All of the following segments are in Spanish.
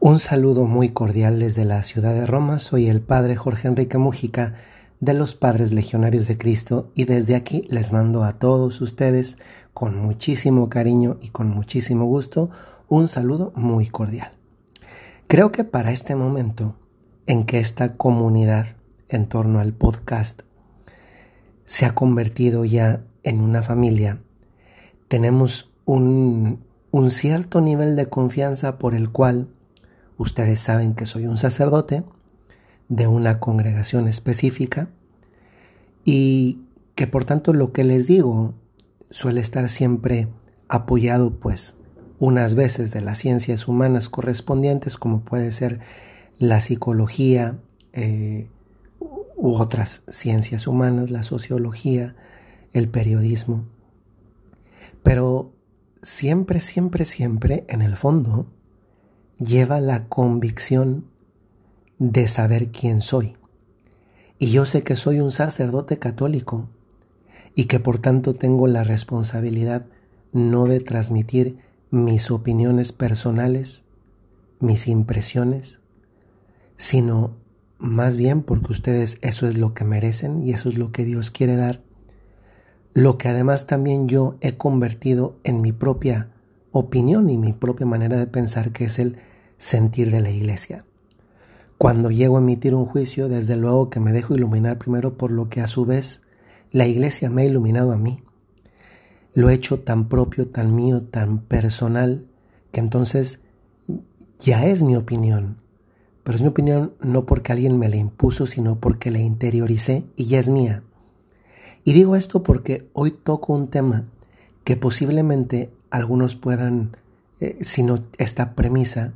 Un saludo muy cordial desde la ciudad de Roma. Soy el padre Jorge Enrique Mujica de los Padres Legionarios de Cristo y desde aquí les mando a todos ustedes con muchísimo cariño y con muchísimo gusto un saludo muy cordial. Creo que para este momento en que esta comunidad en torno al podcast se ha convertido ya en una familia, tenemos un, un cierto nivel de confianza por el cual Ustedes saben que soy un sacerdote de una congregación específica y que por tanto lo que les digo suele estar siempre apoyado pues unas veces de las ciencias humanas correspondientes como puede ser la psicología eh, u otras ciencias humanas, la sociología, el periodismo. Pero siempre, siempre, siempre en el fondo lleva la convicción de saber quién soy. Y yo sé que soy un sacerdote católico y que por tanto tengo la responsabilidad no de transmitir mis opiniones personales, mis impresiones, sino más bien porque ustedes eso es lo que merecen y eso es lo que Dios quiere dar, lo que además también yo he convertido en mi propia opinión y mi propia manera de pensar que es el sentir de la iglesia. Cuando llego a emitir un juicio, desde luego que me dejo iluminar primero por lo que a su vez la iglesia me ha iluminado a mí. Lo he hecho tan propio, tan mío, tan personal, que entonces ya es mi opinión. Pero es mi opinión no porque alguien me la impuso, sino porque la interioricé y ya es mía. Y digo esto porque hoy toco un tema que posiblemente algunos puedan, eh, si no esta premisa,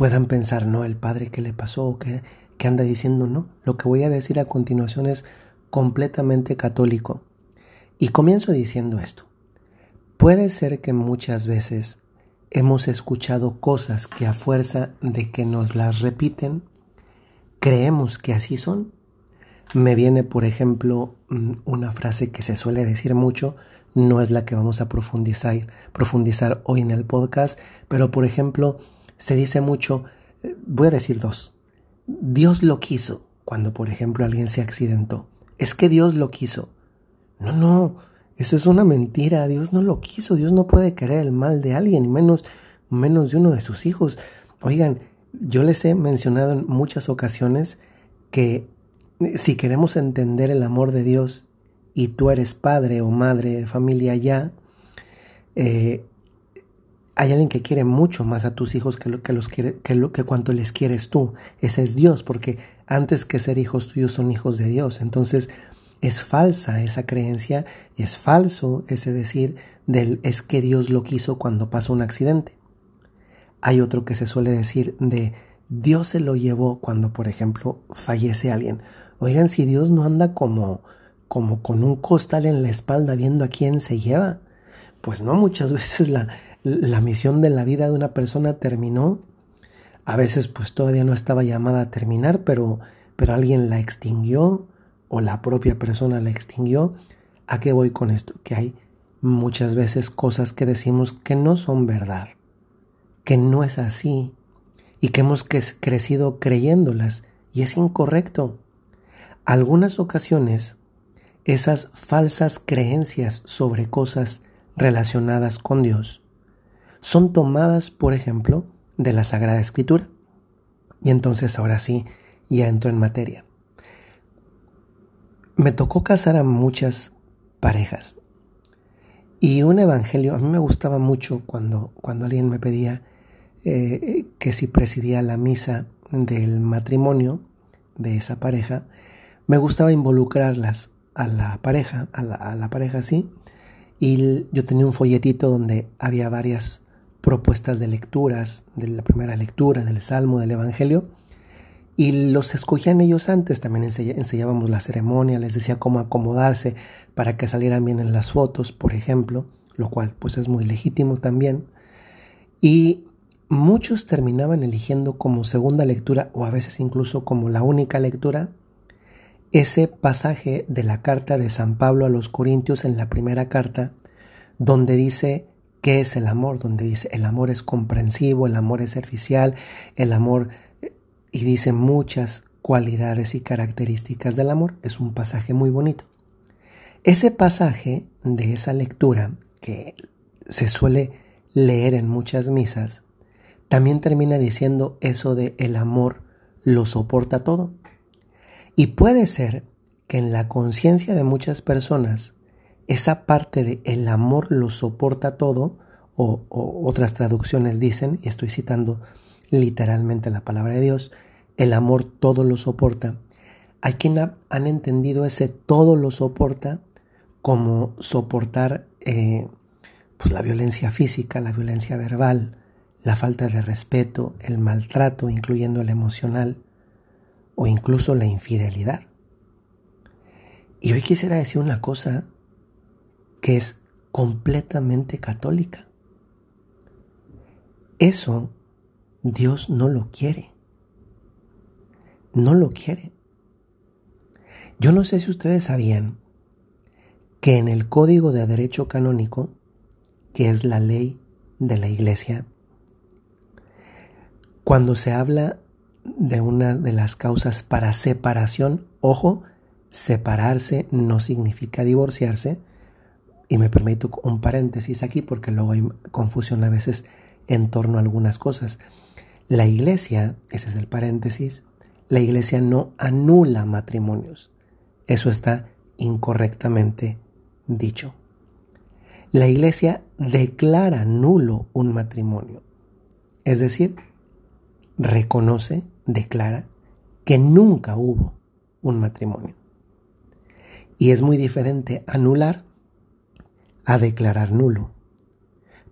puedan pensar, no, el padre que le pasó, que, que anda diciendo, no. Lo que voy a decir a continuación es completamente católico. Y comienzo diciendo esto. Puede ser que muchas veces hemos escuchado cosas que a fuerza de que nos las repiten, creemos que así son. Me viene, por ejemplo, mm, una frase que se suele decir mucho, no es la que vamos a profundizar, profundizar hoy en el podcast, pero por ejemplo, se dice mucho, eh, voy a decir dos, Dios lo quiso cuando por ejemplo alguien se accidentó. Es que Dios lo quiso. No, no, eso es una mentira. Dios no lo quiso. Dios no puede querer el mal de alguien, menos, menos de uno de sus hijos. Oigan, yo les he mencionado en muchas ocasiones que eh, si queremos entender el amor de Dios y tú eres padre o madre de familia ya, eh, hay alguien que quiere mucho más a tus hijos que lo que los quiere, que lo que cuanto les quieres tú. Ese es Dios, porque antes que ser hijos tuyos son hijos de Dios. Entonces, es falsa esa creencia, es falso ese decir del es que Dios lo quiso cuando pasó un accidente. Hay otro que se suele decir de Dios se lo llevó cuando, por ejemplo, fallece alguien. Oigan, si Dios no anda como como con un costal en la espalda viendo a quién se lleva. Pues no, muchas veces la, la misión de la vida de una persona terminó. A veces pues todavía no estaba llamada a terminar, pero, pero alguien la extinguió o la propia persona la extinguió. ¿A qué voy con esto? Que hay muchas veces cosas que decimos que no son verdad, que no es así y que hemos crecido creyéndolas y es incorrecto. Algunas ocasiones esas falsas creencias sobre cosas relacionadas con Dios son tomadas, por ejemplo, de la Sagrada Escritura. Y entonces ahora sí, ya entro en materia. Me tocó casar a muchas parejas. Y un evangelio, a mí me gustaba mucho cuando, cuando alguien me pedía eh, que si presidía la misa del matrimonio de esa pareja, me gustaba involucrarlas a la pareja, a la, a la pareja sí, y yo tenía un folletito donde había varias propuestas de lecturas, de la primera lectura, del Salmo, del Evangelio, y los escogían ellos antes, también enseñábamos la ceremonia, les decía cómo acomodarse para que salieran bien en las fotos, por ejemplo, lo cual pues es muy legítimo también. Y muchos terminaban eligiendo como segunda lectura o a veces incluso como la única lectura ese pasaje de la carta de San Pablo a los Corintios en la primera carta, donde dice qué es el amor, donde dice el amor es comprensivo, el amor es servicial, el amor, y dice muchas cualidades y características del amor. Es un pasaje muy bonito. Ese pasaje de esa lectura que se suele leer en muchas misas, también termina diciendo eso de el amor lo soporta todo. Y puede ser que en la conciencia de muchas personas esa parte de el amor lo soporta todo, o, otras traducciones dicen, y estoy citando literalmente la palabra de Dios, el amor todo lo soporta. Hay quien han entendido ese todo lo soporta como soportar eh, pues la violencia física, la violencia verbal, la falta de respeto, el maltrato, incluyendo el emocional, o incluso la infidelidad. Y hoy quisiera decir una cosa que es completamente católica. Eso Dios no lo quiere. No lo quiere. Yo no sé si ustedes sabían que en el Código de Derecho Canónico, que es la ley de la Iglesia, cuando se habla de una de las causas para separación, ojo, separarse no significa divorciarse, y me permito un paréntesis aquí porque luego hay confusión a veces en torno a algunas cosas. La iglesia, ese es el paréntesis, la iglesia no anula matrimonios. Eso está incorrectamente dicho. La iglesia declara nulo un matrimonio. Es decir, reconoce, declara que nunca hubo un matrimonio. Y es muy diferente anular a declarar nulo.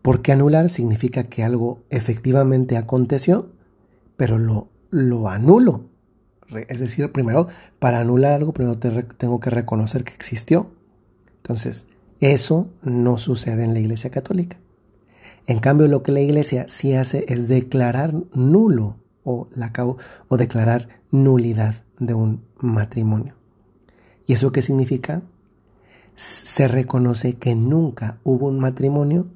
Porque anular significa que algo efectivamente aconteció, pero lo, lo anulo. Es decir, primero, para anular algo, primero tengo que reconocer que existió. Entonces, eso no sucede en la Iglesia Católica. En cambio, lo que la Iglesia sí hace es declarar nulo o, la, o declarar nulidad de un matrimonio. ¿Y eso qué significa? se reconoce que nunca hubo un matrimonio,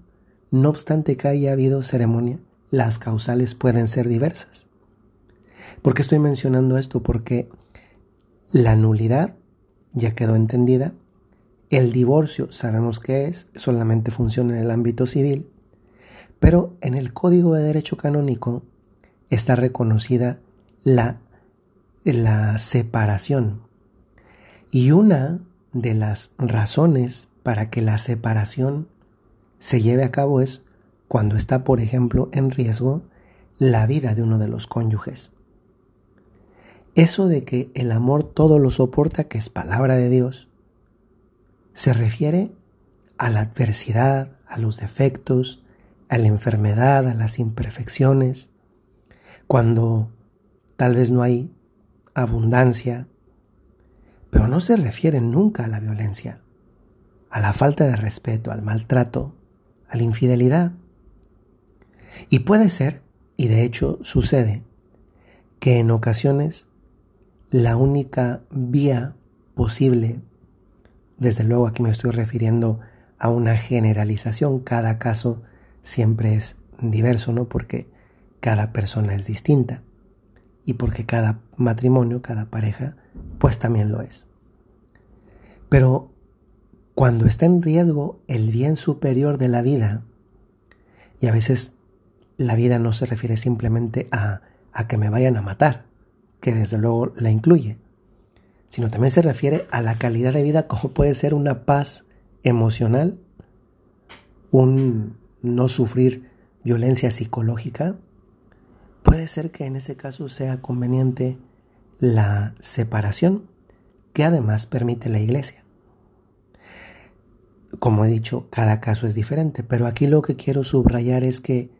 no obstante que haya habido ceremonia, las causales pueden ser diversas. ¿Por qué estoy mencionando esto? Porque la nulidad ya quedó entendida, el divorcio sabemos qué es, solamente funciona en el ámbito civil, pero en el Código de Derecho Canónico está reconocida la, la separación. Y una de las razones para que la separación se lleve a cabo es cuando está, por ejemplo, en riesgo la vida de uno de los cónyuges. Eso de que el amor todo lo soporta, que es palabra de Dios, se refiere a la adversidad, a los defectos, a la enfermedad, a las imperfecciones, cuando tal vez no hay abundancia, pero no se refieren nunca a la violencia, a la falta de respeto, al maltrato, a la infidelidad. Y puede ser, y de hecho sucede, que en ocasiones la única vía posible, desde luego aquí me estoy refiriendo a una generalización, cada caso siempre es diverso, ¿no? Porque cada persona es distinta y porque cada matrimonio, cada pareja, pues también lo es. Pero cuando está en riesgo el bien superior de la vida, y a veces la vida no se refiere simplemente a, a que me vayan a matar, que desde luego la incluye, sino también se refiere a la calidad de vida como puede ser una paz emocional, un no sufrir violencia psicológica, puede ser que en ese caso sea conveniente la separación, que además permite la iglesia. Como he dicho, cada caso es diferente, pero aquí lo que quiero subrayar es que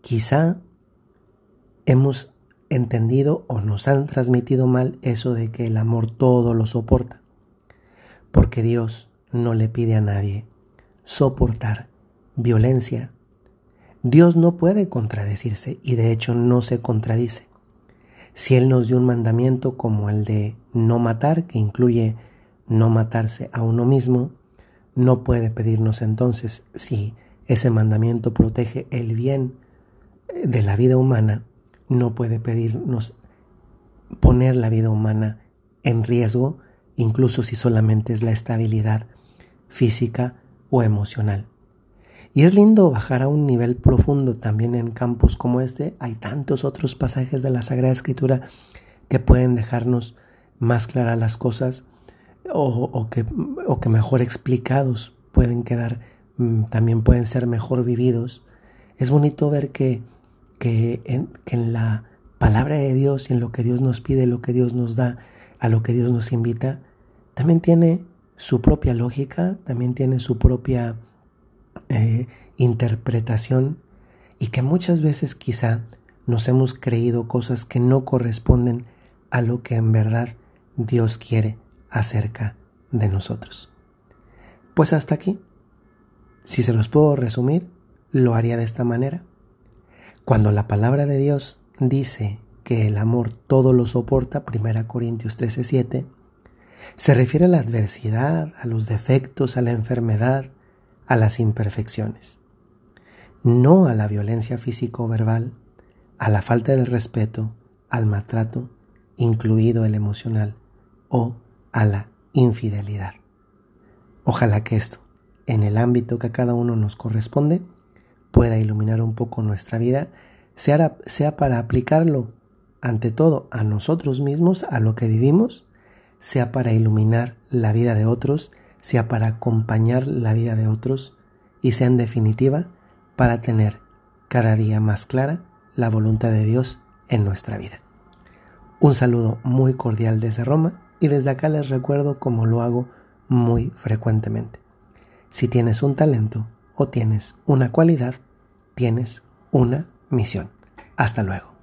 quizá hemos entendido o nos han transmitido mal eso de que el amor todo lo soporta, porque Dios no le pide a nadie soportar violencia, Dios no puede contradecirse y de hecho no se contradice. Si Él nos dio un mandamiento como el de no matar, que incluye no matarse a uno mismo, no puede pedirnos entonces, si ese mandamiento protege el bien de la vida humana, no puede pedirnos poner la vida humana en riesgo, incluso si solamente es la estabilidad física o emocional. Y es lindo bajar a un nivel profundo también en campos como este. Hay tantos otros pasajes de la Sagrada Escritura que pueden dejarnos más claras las cosas o, que, o que mejor explicados pueden quedar, mm, también pueden ser mejor vividos. Es bonito ver que, que, en, que en la palabra de Dios y en lo que Dios nos pide, lo que Dios nos da, a lo que Dios nos invita, también tiene su propia lógica, también tiene su propia eh, interpretación y que muchas veces quizá nos hemos creído cosas que no corresponden a lo que en verdad Dios quiere acerca de nosotros. Pues hasta aquí. Si se los puedo resumir, lo haría de esta manera. Cuando la palabra de Dios dice que el amor todo lo soporta, 1 Corintios 13:7, se refiere a la adversidad, a los defectos, a la enfermedad, a las imperfecciones, no a la violencia físico-verbal, a la falta de respeto, al maltrato, incluido el emocional, o a la infidelidad. Ojalá que esto, en el ámbito que a cada uno nos corresponde, pueda iluminar un poco nuestra vida, sea para aplicarlo ante todo a nosotros mismos, a lo que vivimos, sea para iluminar la vida de otros, sea para acompañar la vida de otros y sea en definitiva para tener cada día más clara la voluntad de Dios en nuestra vida. Un saludo muy cordial desde Roma y desde acá les recuerdo como lo hago muy frecuentemente. Si tienes un talento o tienes una cualidad, tienes una misión. Hasta luego.